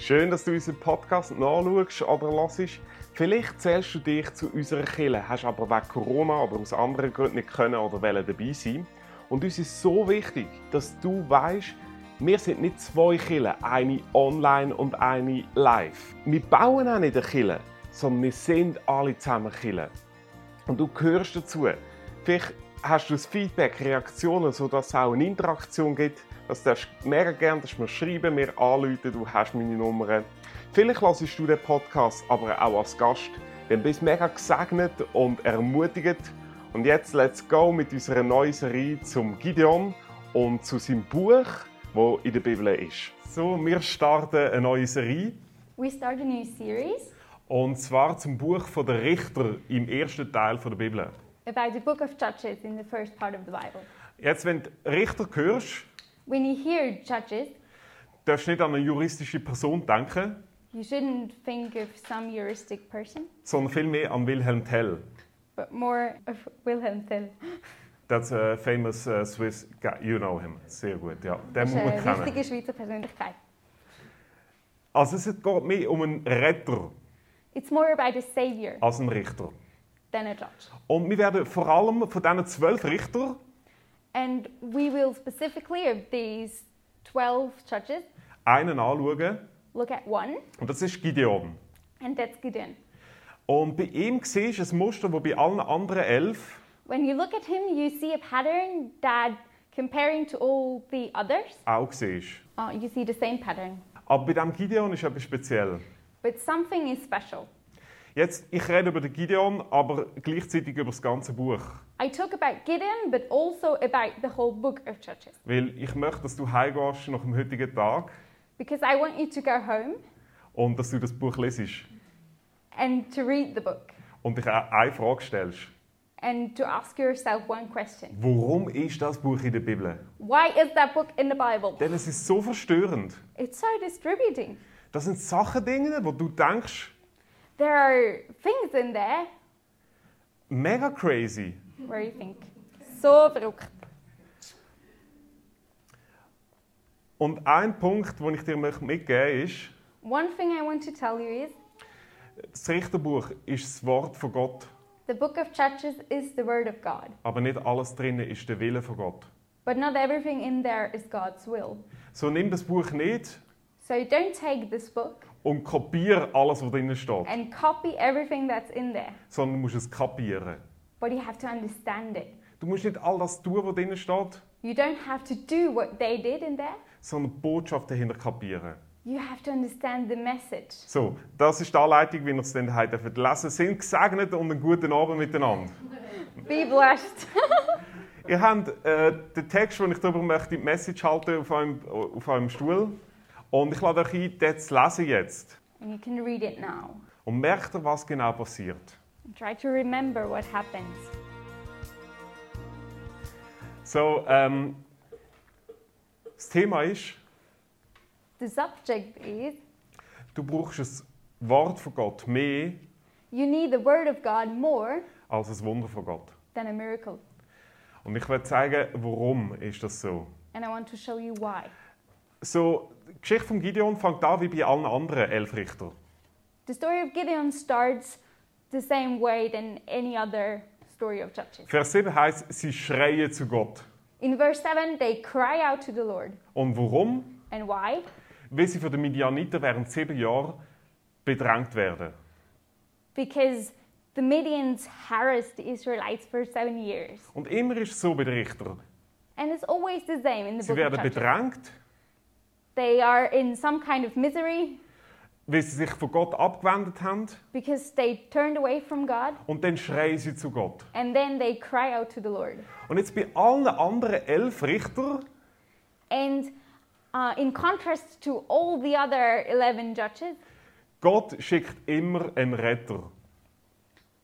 Schön, dass du unseren Podcast nachschaust oder hörst. Vielleicht zählst du dich zu unserer Kirche, hast aber wegen Corona oder aus anderen Gründen nicht können oder wollen dabei sein. Und uns ist so wichtig, dass du weißt, wir sind nicht zwei Kirchen, eine online und eine live. Wir bauen auch nicht eine Kirche, sondern wir sind alle zusammen Kirche. Und du gehörst dazu. Vielleicht hast du das Feedback, Reaktionen, sodass es auch eine Interaktion gibt. Das darfst du mega gerne dass mir schreiben, mir anrufen, du hast meine Nummer. Vielleicht hörst du den Podcast aber auch als Gast. Dann bist du mega gesegnet und ermutigt. Und jetzt let's go mit unserer neuen Serie zum Gideon und zu seinem Buch, wo in der Bibel ist. So, wir starten eine neue Serie. We start a new series Und zwar zum Buch der Richter im ersten Teil der Bibel. about the book of Judges in the first part of the Bible. Jetzt, wenn du Richter hörst, When you hear Judges, darfst nicht an eine juristische Person denken, you shouldn't think of some heuristic person, sondern vielmehr an Wilhelm Tell. but more of Wilhelm Tell. That's a famous uh, Swiss guy. You know him. Sehr gut, ja. Den Das ist muss man eine kennen. wichtige Schweizer Persönlichkeit. Also es geht mehr um einen Retter It's more about a savior als einen Richter. than a judge. Und wir werden vor allem von diesen zwölf Richtern And we will specifically of these 12 judges einen anschauen. look at one, Und das ist Gideon. and that's Gideon. Und bei ihm siehst du ein Muster, das bei allen anderen elf When you look at him, you see a pattern that, comparing to all the others, auch siehst. uh, you see the same pattern. Aber bei diesem Gideon ist etwas speziell. But something is special. Jetzt, ich rede über den Gideon, aber gleichzeitig über das ganze Buch. I talk about Gideon, but also about the whole book of Judges. Weil ich möchte, dass du heimgehst nach dem heutigen Tag Because I want you to go home und dass du das Buch lesest and to read the book und dich eine Frage stellst. and to ask yourself one question Warum ist das Buch in der Bibel? Why is that book in the Bible? Denn es ist so verstörend. It's so distributing. Das sind Sachen, Dinge, wo du denkst, There are things in there mega crazy. where you think, so verrückt. Und ein Punkt, den ich dir mitgeben möchte, ist, One thing I want to tell you is das Richterbuch ist das Wort von Gott, the book of Judges is the word of God, aber nicht alles drinnen ist der Wille von Gott. but not everything in there is God's will. So nimm das Buch nicht So don't take this book und kopiere alles, was drinnen steht, and copy everything that's in there, sondern du musst es kapieren. but you have to understand it. Du musst nicht all das tun, was drinnen steht, You don't have to do what they did in there. sondern die Botschaft dahinter kapieren. You have to understand the message. So, das ist die Anleitung, wie wir es dann heute lesen. Sind gesegnet und einen guten Abend miteinander. Be blessed. Ihr habt äh, den Text, den ich darüber möchte, die Message halten auf eurem, auf eurem Stuhl. Und ich lade euch ein, den zu lesen jetzt. and you can read it now. Und merkt ihr, was genau passiert. And try to remember what happens. So, ähm, das Thema ist, The subject is du brauchst das Wort von Gott mehr you need the word of God more als das Wunder von Gott. than a miracle. Und ich werde zeigen, warum ist das so. And I want to show you why. So, die Geschichte von Gideon fängt an wie bei allen anderen elf Richtern. The story of Gideon starts the same way than any other story of Judges. Vers 7 heißt, sie schreien zu Gott. In verse 7, they cry out to the Lord. Und warum? And why? Weil sie von den Midianiten während sieben Jahren bedrängt werden. Because the Midians harassed the Israelites for seven years. Und immer ist es so bei den Richtern. And it's always the same in the Sie book of werden Judges. bedrängt, They are in some kind of misery weil sie sich von Gott abgewendet haben. because they turned away from God. Und dann schreien sie zu Gott. And then they cry out to the Lord. Und jetzt bei allen anderen elf Richtern And uh, in contrast to all the other 11 judges, Gott schickt immer einen Retter.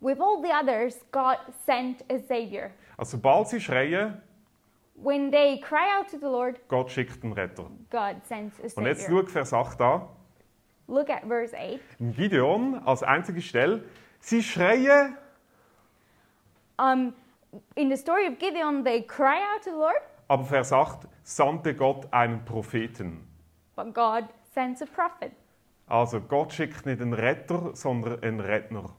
with all the others, God sent a Savior. Also sobald sie schreien, When they cry out to the Lord, Gott schickt einen Retter. God sends a Und jetzt schau Vers 8 an. Look at verse 8. Gideon als einzige Stelle. Sie schreien, Um, in the story of Gideon, they cry out to the Lord, aber Vers 8 sandte Gott einen Propheten. but God sends a prophet. Also Gott schickt nicht einen Retter, sondern einen Redner.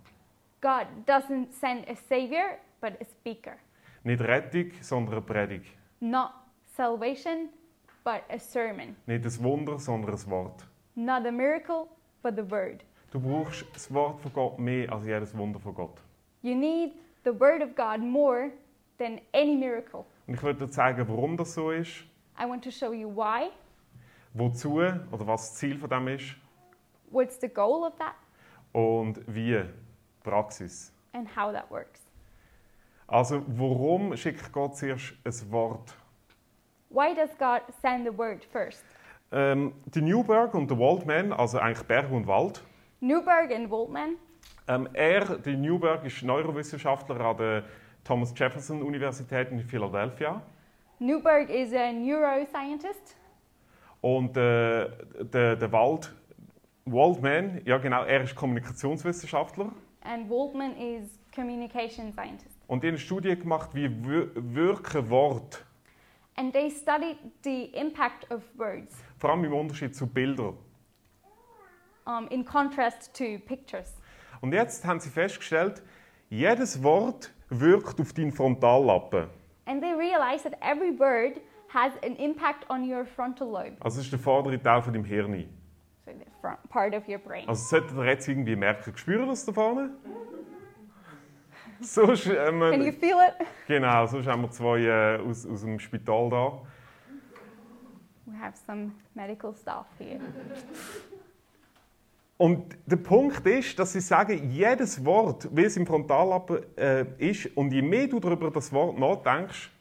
God doesn't send a savior, but a speaker. Nicht Rettung, sondern eine Predigt. Not salvation, but a sermon. Nicht ein Wunder, sondern ein Wort. Not a miracle, but the word. Du brauchst das Wort von Gott mehr als jedes Wunder von Gott. You need the word of God more than any miracle. Und ich würde dir zeigen, warum das so ist, I want to show you why, wozu oder was das Ziel von dem ist what's the goal of that, und wie. Praxis. and how that works. Also, warum schickt Gott zuerst ein Wort? Why does God send the word first? Ähm, die Newberg und der Waldman, also eigentlich Berg und Wald, Newberg and Woltman, ähm, er, die Newberg, ist Neurowissenschaftler an der Thomas Jefferson Universität in Philadelphia. Newberg is a neuroscientist, Und äh, der, der Wald, Waldman, ja genau, er ist Kommunikationswissenschaftler. and Woltman is communication scientist. Und die haben eine Studie gemacht, wie wir- wirken Wort, And they studied the impact of words vor allem im Unterschied zu Bildern. um, in contrast to pictures. Und jetzt haben sie festgestellt, jedes Wort wirkt auf deinen Frontallappen. And they realized that every word has an impact on your frontal lobe, Also das ist der vordere Teil von deinem Hirn. so the front part of your brain. Also solltet ihr jetzt irgendwie merken, spürt ihr das da vorne? Sonst, ähm, Can you feel it? genau, sonst haben wir zwei äh, aus, aus dem Spital da. We have some medical staff here. Und der Punkt ist, dass sie sagen, jedes Wort, wie es im Frontallappen äh, ist, und je mehr du darüber das Wort nachdenkst,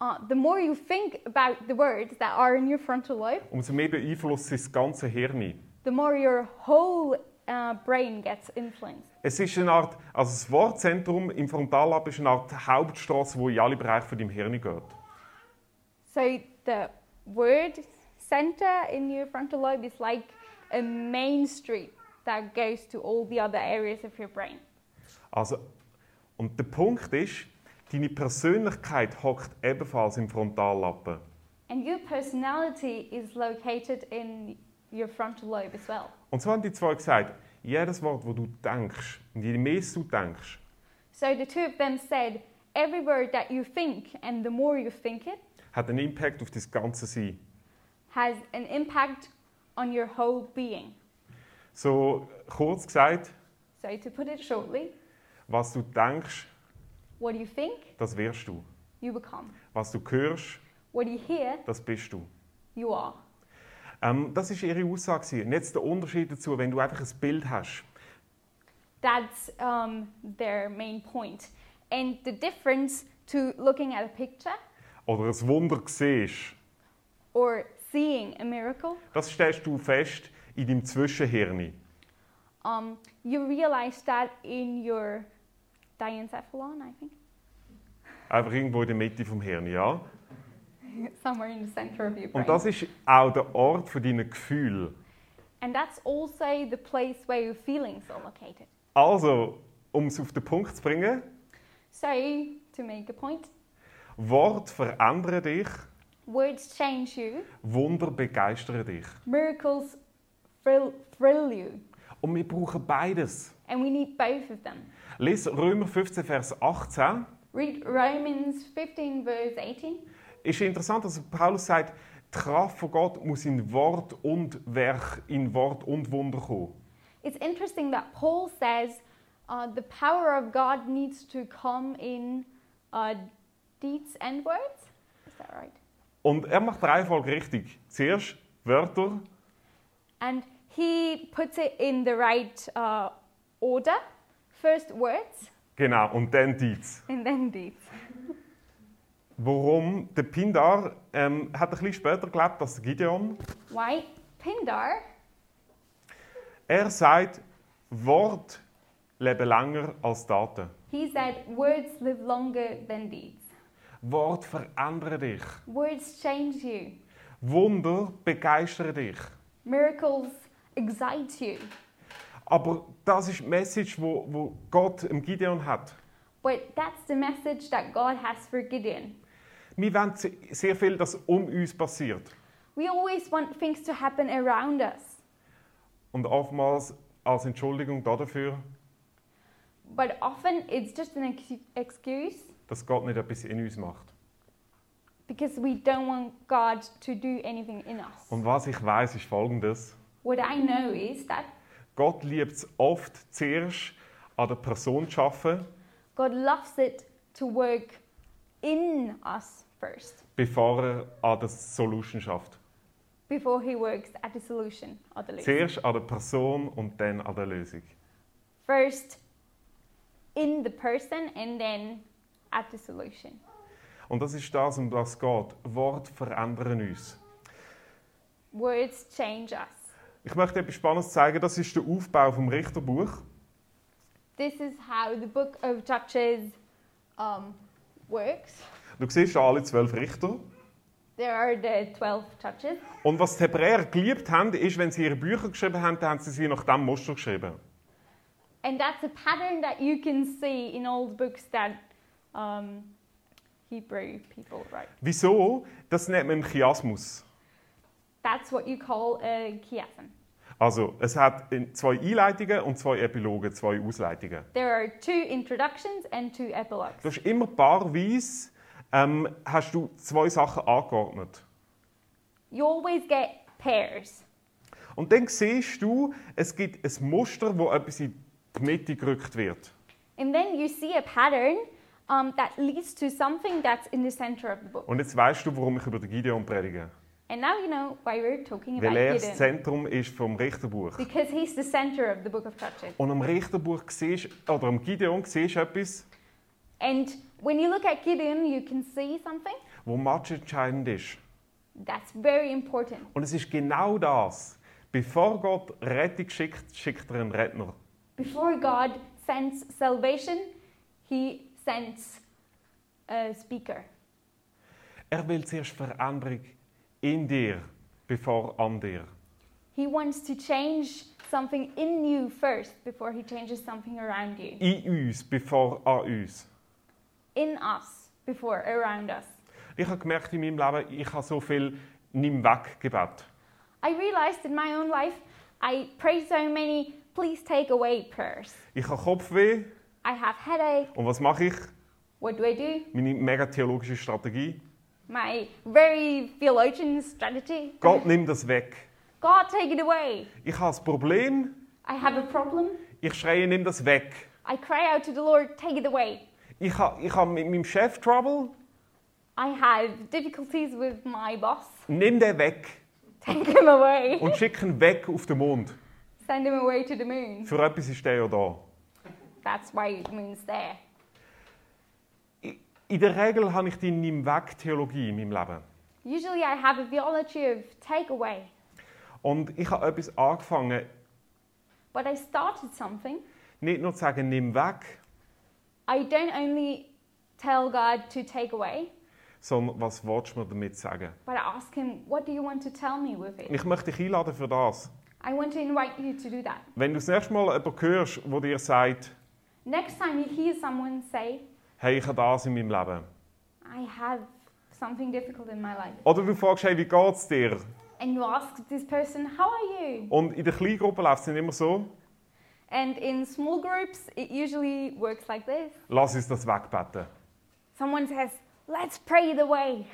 Uh, the more you think about the words that are in your frontal lobe, umso mehr beeinflusst es das ganze Hirn. the more your whole uh, brain gets influenced. Es ist eine Art, also das Wortzentrum im Frontallappen ist eine Art Hauptstraße, die in alle Bereiche von deinem Hirn geht. So the word center in your frontal lobe is like a main street that goes to all the other areas of your brain. Also, und der Punkt ist, deine Persönlichkeit hockt ebenfalls im Frontallappen. And your personality is located in your frontal lobe as well. Und so haben die zwei gesagt, jedes Wort, das du denkst, und je mehr du denkst, So the two of them said, every word that you think, and the more you think it, hat einen Impact auf dein ganze Sein. has an impact on your whole being. So kurz gesagt, So to put it shortly, was du denkst, what you think, das wirst du. you become. Was du hörst, What you hear, das bist du. you are. Ähm, das ist ihre Aussage. Und jetzt der Unterschied dazu, wenn du einfach ein Bild hast. That's um, their main point. And the difference to looking at a picture oder ein Wunder siehst, or seeing a miracle, das stellst du fest in deinem Zwischenhirn. um, you realize that in your diencephalon, I think, Einfach irgendwo in der Mitte vom Hirn, ja? somewhere in the center of your brain. Und das ist auch der Ort für deine Gefühle. and that's also the place where your feelings are located. Also, um es auf den Punkt zu bringen, So, to make a point, Wort verändern dich, words change you, Wunder begeistern dich. miracles thrill, thrill you, Und wir brauchen beides. and we need both of them. Lies Römer 15, Vers 18. Read Romans 15, verse 18. Ist interessant, dass Paulus sagt, die Kraft von Gott muss in Wort und Werk, in Wort und Wunder kommen. It's interesting that Paul says uh, the power of God needs to come in uh, deeds and words. Is that right? Und er macht die Reihenfolge richtig. Zuerst Wörter, And he puts it in the right uh, order. First words genau, und dann Deeds. and then deeds. Warum? Der Pindar ähm, hat ein bisschen später gelebt als Gideon. Why? Pindar, Er sagt, Wort leben länger als Daten. he said, words live longer than deeds. Wort verändern dich. Words change you. Wunder begeistern dich. Miracles excite you. Aber das ist die Message, wo, wo Gott im Gideon hat. But that's the message that God has for Gideon. Wir wollen se- sehr viel, dass um uns passiert. We always want things to happen around us. Und oftmals als Entschuldigung dafür, but often it's just an ex- excuse dass Gott nicht etwas in uns macht. because we don't want God to do anything in us. Und was ich weiß, ist Folgendes: What I know is that Gott liebt es oft zuerst an der Person zu arbeiten, God loves it to work in us first bevor er an der Solution schafft. before He works at the solution or the solution. Zuerst an der Person und dann an der Lösung. First in the person and then at the solution. Und das ist das, um das es geht. Wort verändern uns. Words change us. Ich möchte etwas Spannendes zeigen. Das ist der Aufbau vom Richterbuch. This is how the book of Judges um, works. Du siehst alle zwölf Richter. There are the 12 judges. Und was die Hebräer geliebt haben, ist, wenn sie ihre Bücher geschrieben haben, dann haben sie sie nach diesem Muster geschrieben. And that's a pattern that you can see in the books that um, Hebrew people write. Wieso? Das nennt man Chiasmus. That's what you call a chiasm. Also, es hat zwei Einleitungen und zwei Epiloge, zwei Ausleitungen. There are two introductions and two epilogues. Du hast immer paarweise ähm, hast du zwei Sachen angeordnet. You always get pairs. Und dann siehst du, es gibt ein Muster, wo etwas in die Mitte gerückt wird. And then you see a pattern um, that leads to something that's in the center of the book. Und jetzt weißt du, warum ich über den Gideon predige. And now you know why we're talking about Weil er das Gideon. Zentrum ist vom Richterbuch. Because he's the center of the book of Judges. Und am Richterbuch siehst, oder am Gideon siehst du etwas, And when you look at Gideon, you can see something wo matchentscheidend ist. that's very important. Und es ist genau das. Bevor Gott Rettung schickt, schickt er einen Redner. Before God sends salvation, he sends a speaker. Er will zuerst Veränderung in dir, bevor an dir. He wants to change something in you first before he changes something around you. In uns, bevor an uns. In us before around us. Ich habe gemerkt in meinem Leben, ich habe so viel nimm weg Gebet. I realized in my own life I prayed so many please take away prayers. Ich habe Kopfweh I have headache. und was mache ich? What do I do? Meine mega theologische Strategie. My very theologian strategy. Gott nimm das weg. God take it away. Ich habe ein Problem, I have a problem. ich schreie, nimm das weg. I cry out to the Lord, take it away. Ich habe, ich habe mit meinem Chef Trouble, I have difficulties with my boss. nimm den weg Take him away. und schick ihn weg auf den Mond. Send him away to the moon. Für etwas ist der ja da. That's why the moon's there. In der Regel habe ich die nimm weg Theologie in meinem Leben. Usually I have a theology of take away, Und ich habe etwas angefangen, but I started something. nicht nur zu sagen, nimm weg, I don't only tell God to take away, sondern was willst du mir damit sagen? but I ask him, what do you want to tell me with it? Ich möchte dich einladen für das. I want to invite you to do that. Wenn du das nächste Mal jemanden hörst, der dir sagt, Next time you hear someone say, hey, ich habe das in meinem Leben. I have something difficult in my life, Oder du fragst, hey, wie geht's dir? and you ask this person, how are you? Und in der Kleingruppe läuft es nicht immer so, And in small groups, it usually works like this. lass uns das wegbeten. Someone says, let's pray the way.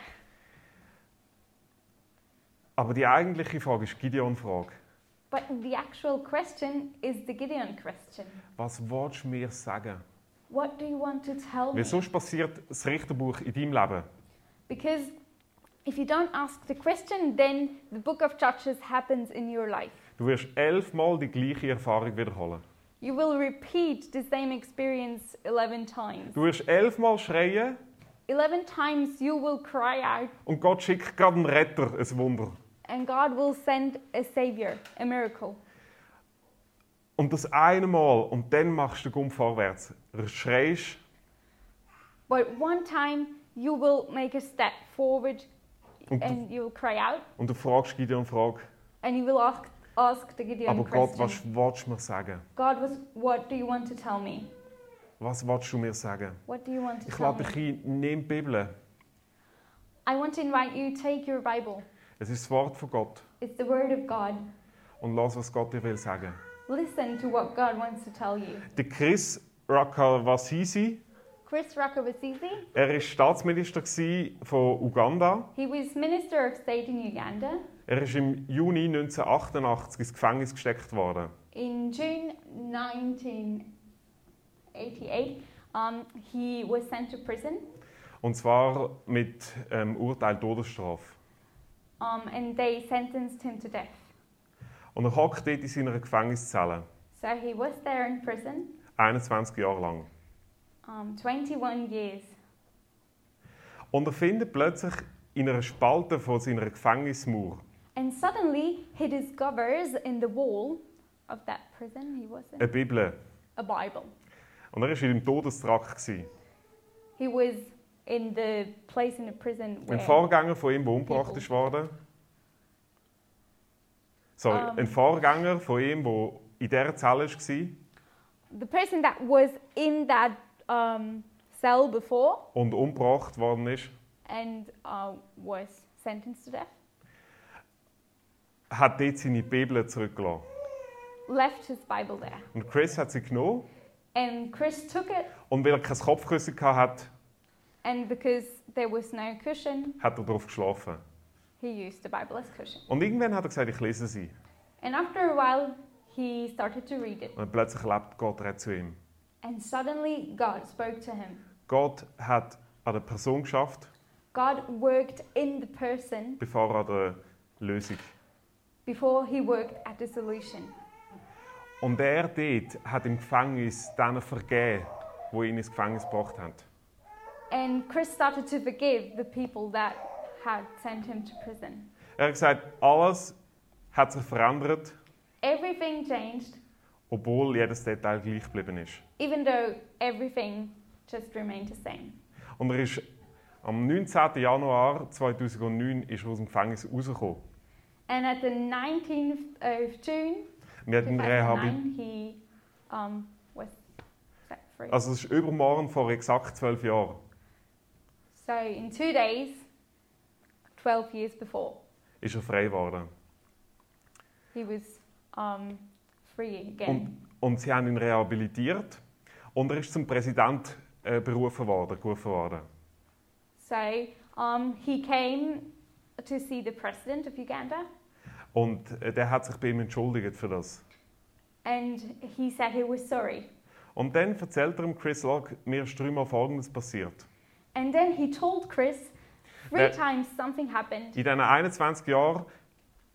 Aber die eigentliche Frage ist Gideon-Frage. But the actual question is the Gideon question. Was willst du mir sagen? What do you want to tell me? Weil sonst passiert das Richterbuch in deinem Leben. Because if you don't ask the question, then the book of Judges happens in your life. Du wirst elfmal die gleiche Erfahrung wiederholen. You will repeat the same experience 11 times. Du wirst elfmal schreien 11 times you will cry out, und Gott schickt gerade einen Retter, ein Wunder. and God will send a savior, a miracle. Und das eine Mal und dann machst du den Gump vorwärts. Schreist But one time you will make a step forward und, and you will cry out, und du fragst Gideon Frage. and you will ask, ask the Gideon Aber Gott, was willst du mir sagen? God, was, what do you want to tell me? Was willst du mir sagen? What do you want to Ich lade dich ein, nimm die Bibel. I want to invite you, take your Bible. Es ist das Wort von Gott. It's the Word of God. und lass, was Gott dir will sagen. Listen to what God wants to tell you. Der Chris Rakavasisi, Chris Rakabasisi, er war Staatsminister von Uganda. he was Minister of State in Uganda. Er ist im Juni 1988 ins Gefängnis gesteckt worden. In June 1988, um, he was sent to prison, Und zwar mit ähm, Urteil Todesstrafe. um, and they sentenced him to death. Und er hockt dort in seiner Gefängniszelle, So he was there in prison, 21 Jahre lang. um, 21 years. Und er findet plötzlich in einer Spalte von seiner Gefängnismauer And suddenly he discovers in the wall of that prison he was in eine Bibel. a Bible. Und er war in dem Todestrakt. gewesen. He was in the place in the prison Ein where Vorgänger von ihm, der umgebracht ist worden. Sorry, Ähm. ein Vorgänger von ihm, der in dieser Zelle war. The person that was in that um, cell before und umgebracht worden ist, and uh, was sentenced to death hat dort seine Bibel zurückgelassen. left his Bible there. Und Chris hat sie genommen And Chris took it, und weil er kein Kopfkissen hatte, and because there was no cushion, hat er darauf geschlafen. he used the Bible as cushion. Und irgendwann hat er gesagt, ich lese sie. And after a while, he started to read it. Und plötzlich lebt Gott redet zu ihm. And suddenly, God spoke to him. Gott hat an der Person geschafft, God worked in the person bevor er an der Lösung. before he worked at the solution. Und er dort hat im Gefängnis denen vergeben, die ihn ins Gefängnis gebracht haben. And Chris started to forgive the people that had sent him to prison. Er hat gesagt, alles hat sich verändert, Everything changed, obwohl jedes Detail gleich geblieben ist. even though everything just remained the same. Und er ist am 19. Januar 2009 ist er aus dem Gefängnis rausgekommen. And at the 19th of June, Wir hatten Rehabil 2009, he um, was set free. also es ist übermorgen vor exakt zwölf Jahren. So in two days, 12 years before, Ist er frei geworden. he was um, free again. Und, und sie haben ihn rehabilitiert und er ist zum Präsident äh, berufen worden, gerufen worden. So um, he came to see the president of Uganda, Und äh, der hat sich bei ihm entschuldigt für das. and he said he was sorry. Und dann erzählt er ihm Chris Locke, mir ist dreimal Folgendes passiert. And then he told Chris three That- times something happened. In diesen 21 Jahren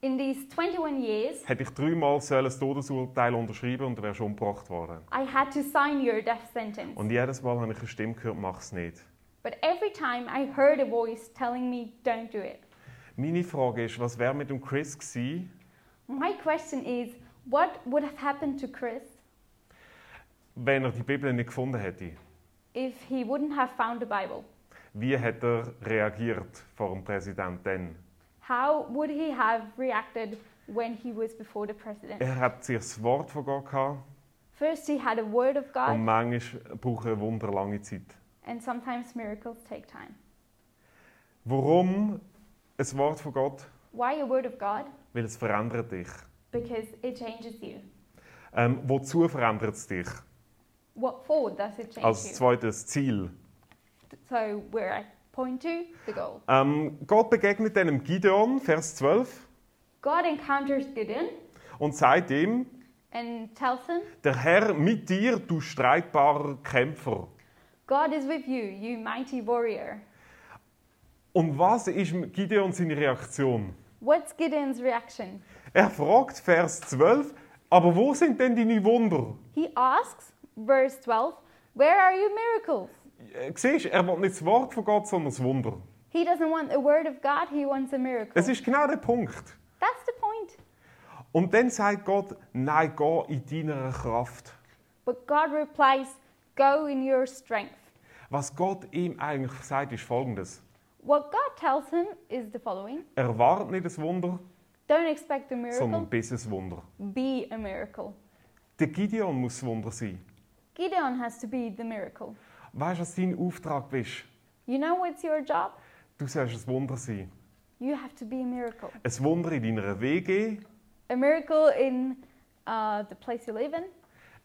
In these 21 years, hätte ich dreimal sollen das Todesurteil unterschreiben und wäre schon umgebracht worden. I had to sign your death sentence. Und jedes Mal habe ich eine Stimme gehört, mach es nicht. But every time I heard a voice telling me, don't do it. Meine Frage ist, was wäre mit dem Chris gewesen, My question is, what would have happened to Chris wenn er die Bibel nicht gefunden hätte? if he wouldn't have found the Bible? Wie hätte er reagiert vor dem Präsidenten? How would he have reacted when he was before the president? Er hat sich das Wort von Gott gehabt First, he had a word of und God, manchmal braucht er Wunder lange Zeit. and sometimes miracles take time. Warum ein Wort von Gott? Why a word of God? Weil es verändert dich. Because it changes you. Ähm, wozu verändert es dich? What for does it change Als zweites Ziel. So where point to the goal. Ähm, Gott begegnet einem Gideon, Vers 12, God encounters Gideon und sagt ihm, and tells him, der Herr mit dir, du streitbarer Kämpfer. God is with you, you mighty warrior. Und was ist Gideon seine Reaktion? What's Gideon's reaction? Er fragt, Vers 12, aber wo sind denn deine Wunder? He asks, verse 12, Where are your miracles? Äh, Siehst, er will nicht das Wort von Gott, sondern das Wunder. He doesn't want a word of God, he wants a miracle. Es ist genau der Punkt. That's the point. Und dann sagt Gott, nein, geh in deiner Kraft. But God replies, Go in your strength. Was Gott ihm eigentlich sagt, ist folgendes. What God tells him is the following Erwarte nicht das Wunder, Don't expect a sondern miracle, bis es Wunder. be a miracle. Der Gideon muss das Wunder sein. Gideon has to be the miracle. Weißt du, was dein Auftrag ist? You know what's your job? Du sollst ein Wunder sein. You have to be a miracle. Ein Wunder in deiner WG, a miracle in uh, the place you live in,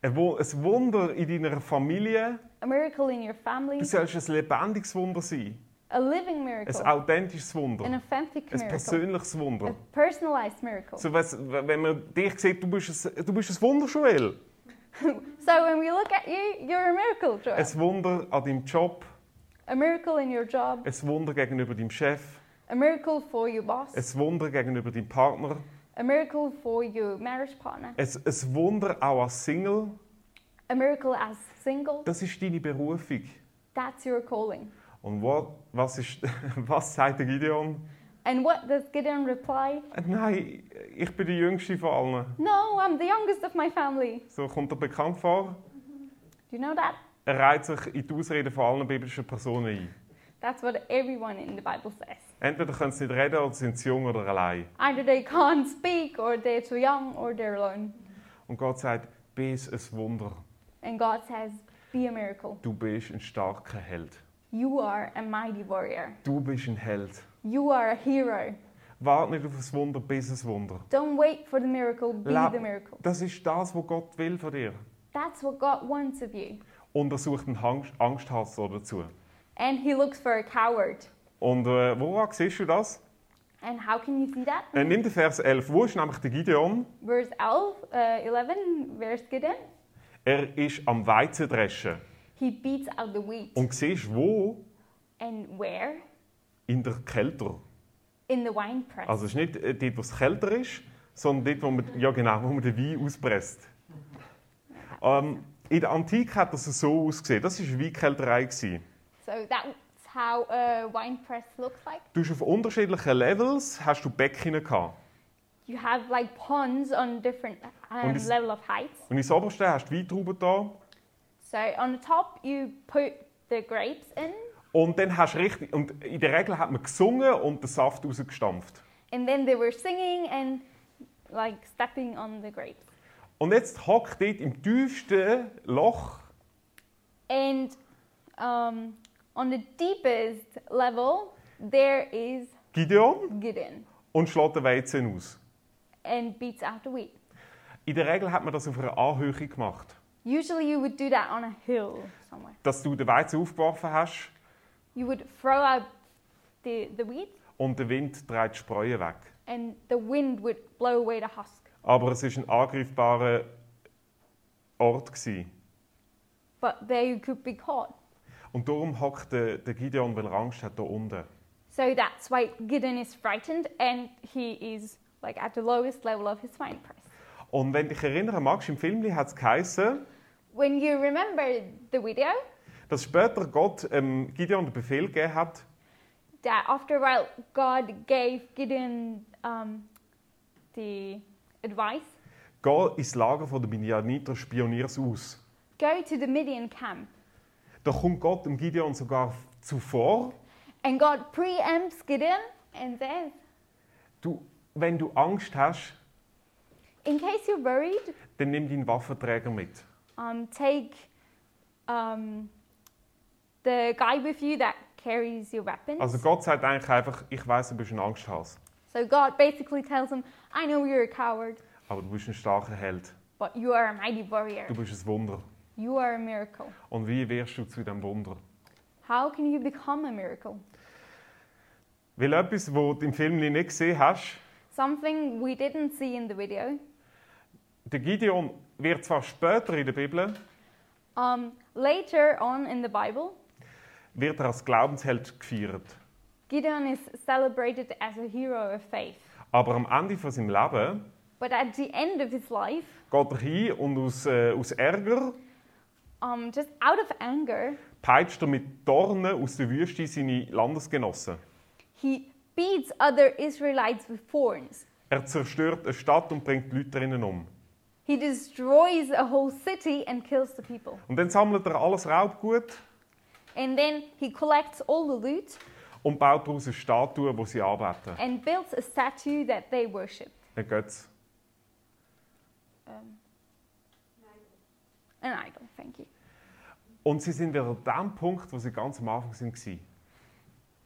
Ein Wu- ein Wunder in deiner Familie. a miracle in your family, Du sollst ein lebendiges Wunder sein. a living Ein miracle, authentisches Wunder. an authentic Ein miracle, persönliches a Wunder. personalized miracle. So, wenn man dich sieht, du bist ein, du bist ein Wunder, Joel. So when we look at you, you're a miracle, Joel. Ein Wunder an deinem Job. A miracle in your job, Ein Wunder gegenüber deinem Chef. a miracle for your boss, Ein Wunder gegenüber deinem Partner. a miracle for your marriage partner, Ein, ein Wunder auch als Single. a miracle as single. Das ist deine Berufung. That's your calling. Und wo, was, ist, was sagt der Gideon? And what does Gideon reply? Äh, Nein, ich bin der Jüngste von allen. No, I'm the youngest of my family. So kommt er bekannt vor. Do you know that? Er reiht sich in die Ausreden von allen biblischen Personen ein. That's what everyone in the Bible says. Entweder können sie nicht reden oder sind sie jung oder allein. Either they can't speak, or they're too young, or they're alone. Und Gott sagt, bist ein Wunder. And God says, Be a miracle. Du bist ein starker Held. You are a mighty warrior. Du bist ein Held. You are a hero. Warte nicht auf das Wunder, bis ein Wunder. Don't wait for the miracle, be Leb- the miracle. Das ist das, was Gott will von dir. That's what God wants of you. Und er sucht einen Angst- Angsthasser dazu. And He looks for a coward. Und äh, woran siehst du das? And how can you see that? Äh, nimm den Vers 11. Wo ist nämlich der Gideon? Verse 11, uh, 11, verse Gideon. Er ist am Weizendreschen. He beats out the wheat. Und siehst wo? And where? In der Kälter. In the wine press. Also es ist nicht äh, dort, wo es kälter ist, sondern dort, wo man, ja genau, wo man den Wein auspresst. Ähm, in der Antike hat das so ausgesehen. Das war Weinkälterei. gewesen. So that's how a wine press looks like. Du hast auf unterschiedlichen Levels hast du Becken gehabt. You have like ponds on different um, Und es- level of heights. Und ins oberste hast du Weintrauben da. So on the top you put the grapes in, Und dann hast richtig, und in der Regel hat man gesungen und den Saft rausgestampft. and then they were singing and like stepping on the grapes. Und jetzt hockt dort im tiefsten Loch And um, on the deepest level there is Gideon Gideon und schlägt den Weizen aus. and beats out the wheat. In der Regel hat man das auf einer Anhöhe gemacht. Usually you would do that on a hill somewhere. Dass du den Weizen aufgeworfen hast You would throw out the, the wheat und der Wind dreht die Spreu weg. and the wind would blow away the husk. Aber es war ein angreifbarer Ort. Gewesen. But there you could be caught. Und darum hockt der, der Gideon, weil er Angst hat, da unten. So that's why Gideon is frightened and he is like at the lowest level of his mind press. Und wenn dich erinnern magst, im Film hat es geheißen, When you remember the video, dass später Gott ähm, Gideon den Befehl gegeben hat, that after a while God gave Gideon um, the advice geh ins Lager der Midianiter, spioniers aus. go to the Midian camp. Da kommt Gott dem Gideon sogar zuvor. And God preempts Gideon and says, Du, wenn du Angst hast, In case you're worried, dann nimm deinen Waffenträger mit. um, take um, the guy with you that carries your weapons. Also Gott sagt eigentlich einfach, ich weiß, du bist ein Angsthase, So God basically tells him, I know you're a coward, aber du bist ein starker Held. but you are a mighty warrior. Du bist ein Wunder. You are a miracle. Und wie wirst du zu dem Wunder? How can you become a miracle? Weil etwas, was du im Film nicht gesehen hast, Something we didn't see in the video. der Gideon wird zwar später in der Bibel, Um, later on in the Bible, wird er als Glaubensheld gefeiert. Gideon is celebrated as a hero of faith. Aber am Ende von seinem Leben But at the end of his life, geht er hin und aus, äh, aus Ärger um, just out of anger, peitscht er mit Dornen aus der Wüste seine Landesgenossen. he beats other Israelites with thorns. Er zerstört eine Stadt und bringt die Leute drinnen um. He destroys a whole city and kills the people. Und dann sammelt er alles Raubgut And then he collects all the loot und baut daraus eine Statue, wo sie anbeten. and builds a statue that they worship. Ein Götz. An idol, thank you. Und sie sind wieder an dem Punkt, wo sie ganz am Anfang waren.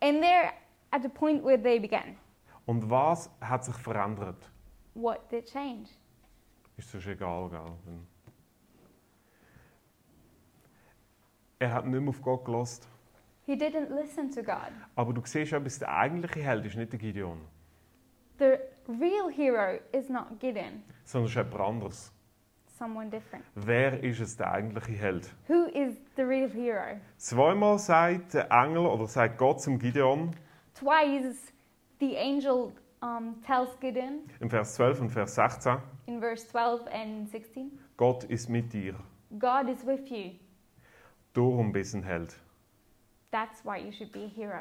And they're at the point where they began. Und was hat sich verändert? what did change? Ist das egal, gell? Dann- Er hat nicht mehr auf Gott gelost. He didn't listen to God. Aber du siehst etwas, der eigentliche Held ist nicht der Gideon, The real hero is not Gideon, sondern es ist jemand anderes. someone different. Wer ist es, der eigentliche Held? Who is the real hero? Zweimal sagt der Engel oder sagt Gott zum Gideon Twice the angel um, tells Gideon im Vers 12 und Vers 16, in verse 12 and 16 Gott ist mit dir. God is with you. Darum bist ein Held. That's why you should be a hero.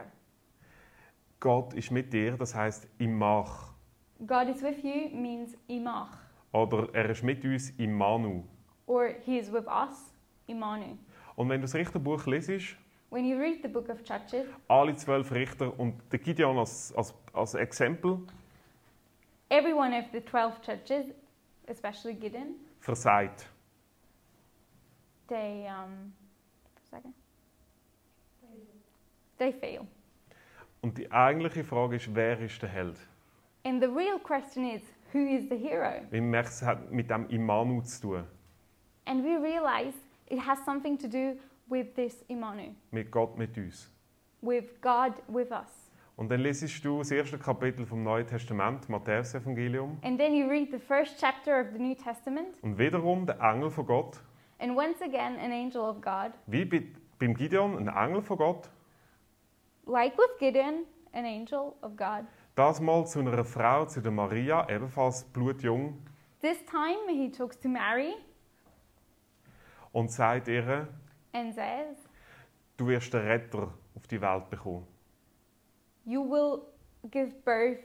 Gott ist mit dir, das heißt im Mach. God is with you means imach, Oder er ist mit uns im Manu. or he is with us, imanu. Und wenn du das Richterbuch lesest, When you read the book of Judges, alle zwölf Richter und der Gideon als, als, als Exempel every one of the 12 judges, especially Gideon, versagt. they um, second, they fail. Und die eigentliche Frage ist, wer ist der Held? And the real question is, who is the hero? Man merkt, es hat mit dem Imanu zu tun, And we realize it has something to do with this imanu, mit Gott mit uns. with God with us. Und dann lesest du das erste Kapitel vom Neuen Testament, Matthäus Evangelium. And then you read the first chapter of the New Testament, Und wiederum der Engel von Gott, and once again, an angel of God, wie bei, beim Gideon, ein Engel von Gott, like with Gideon, an angel of God. das mal zu einer Frau, zu der Maria, ebenfalls blutjung, This time he talks to Mary und sagt ihr, and says, du wirst den Retter auf die Welt bekommen. You will give birth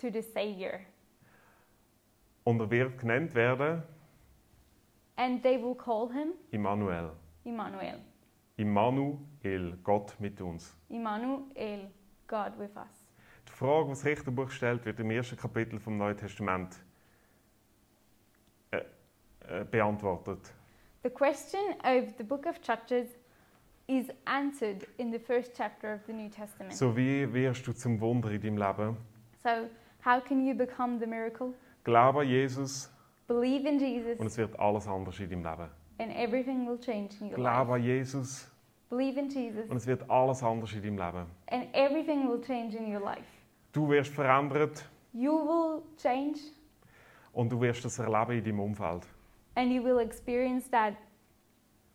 to the Savior, Und er wird genannt werden and they will call him Immanuel. Emmanuel. Immanuel, Gott mit uns. Emmanuel, God with us. Die Frage, die das Richterbuch stellt, wird im ersten Kapitel vom Neuen Testament äh, äh, beantwortet. The question of the book of Judges is answered in the first chapter of the New Testament. So wie wirst du zum Wunder in deinem Leben? So, how can you become the miracle? Glaube Jesus Believe in Jesus, und es wird alles anders in deinem Leben. and everything will change in your Glaube life. an Jesus Believe in Jesus, und es wird alles anders in deinem Leben. and everything will change in your life. Du wirst verändert You will change, und du wirst das erleben in deinem Umfeld. and you will experience that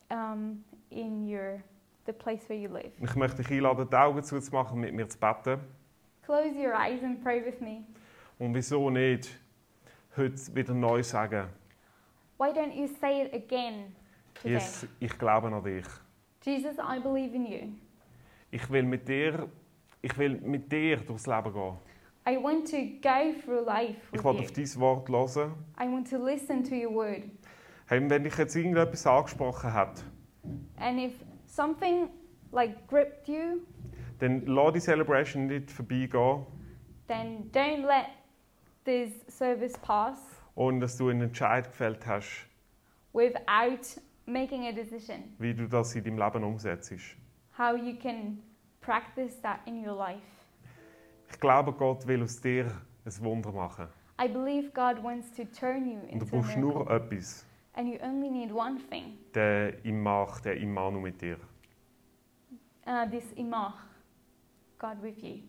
um, in your the place where you live. Ich möchte dich einladen, die Augen zuzumachen, mit mir zu beten. Close your eyes and pray with me. Und wieso nicht heute wieder neu sagen, Why don't you say it again today? Jesus, ich glaube an dich. Jesus, I believe in you. Ich will mit dir, ich will mit dir durchs Leben gehen. I want to go through life Ich with will you. auf dein Wort hören. I want to listen to your word. Hey, wenn dich jetzt irgendetwas angesprochen hat, And if something like gripped you, dann lass die Celebration nicht vorbeigehen, then don't let this service pass ohne dass du einen Entscheid gefällt hast, without making a decision. wie du das in deinem Leben umsetzt. How you can practice that in your life. Ich glaube, Gott will aus dir ein Wunder machen. I believe God wants to turn you Und du into brauchst nur etwas, And you only need one thing. der ihm macht, der Immanu mit dir. Uh, this imach, God with you.